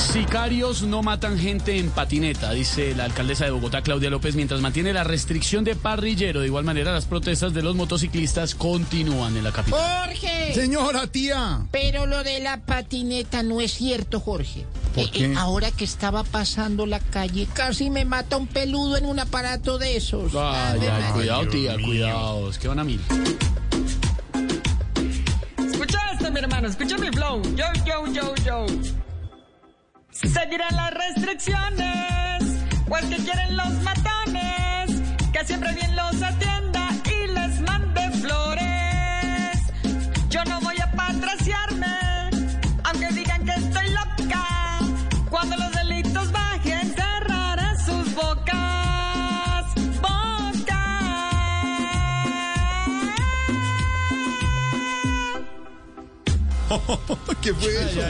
Sicarios no matan gente en patineta, dice la alcaldesa de Bogotá, Claudia López, mientras mantiene la restricción de parrillero. De igual manera, las protestas de los motociclistas continúan en la capital. Jorge. Señora, tía. Pero lo de la patineta no es cierto, Jorge. ¿Por Eh, qué? eh, ahora que estaba pasando la calle, casi me mata un peludo en un aparato de esos. Ay, María. cuidado, tía, mío. cuidado, es que van a mil. Escucha este, mi hermano, escucha mi flow. Yo, yo, yo, yo. Seguirán las restricciones, pues que quieren los matones, que siempre bien los atienda ¿Qué fue eso?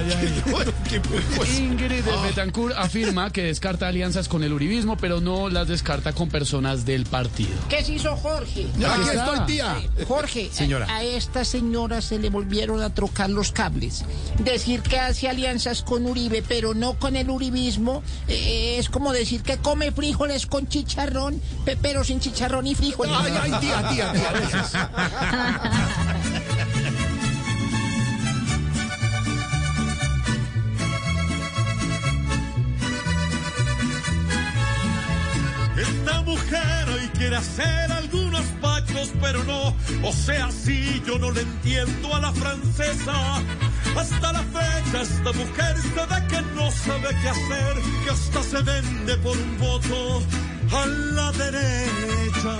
¿Qué fue eso? Ingrid Betancourt afirma que descarta alianzas con el uribismo, pero no las descarta con personas del partido. ¿Qué se hizo Jorge? Aquí está. estoy, tía. Jorge, Señora. A, a esta señora se le volvieron a trocar los cables. Decir que hace alianzas con Uribe, pero no con el uribismo, eh, es como decir que come frijoles con chicharrón, pe- pero sin chicharrón y frijoles. Ay, ay, tía, tía, tía. dejes. hacer algunos pactos, pero no, o sea, si yo no le entiendo a la francesa. Hasta la fecha esta mujer se ve que no sabe qué hacer, que hasta se vende por un voto a la derecha.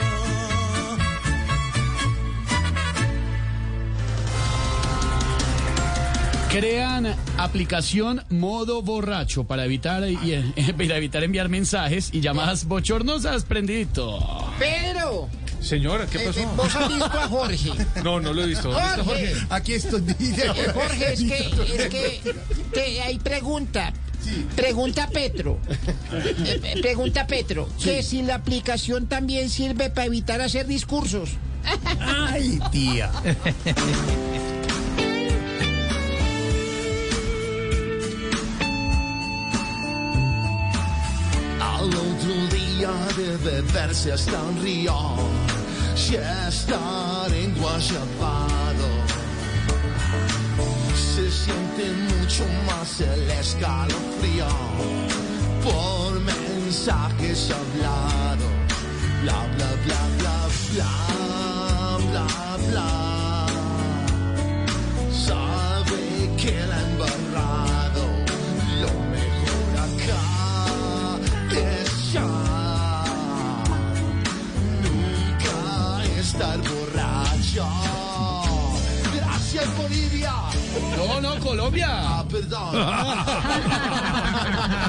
Crean aplicación modo borracho para evitar, para evitar enviar mensajes y llamadas bochornosas, prendito. Pedro, Señora, ¿qué eh, pasó? eh, vos has visto a Jorge. No, no lo he visto. ¿Dónde está Jorge. Jorge? Aquí estoy. Eh, Jorge, es que, es que te- hay pregunta. Pregunta Petro. Eh, eh, pregunta Petro. Que si la aplicación también sirve para evitar hacer discursos. Ay, tía. día de beberse hasta un río, ya estar enguayabado. Se siente mucho más el escalofrío por mensajes hablados. Bla, bla, bla, bla, borracho. Gracias, Bolivia. No, no, Colombia. Ah, perdón.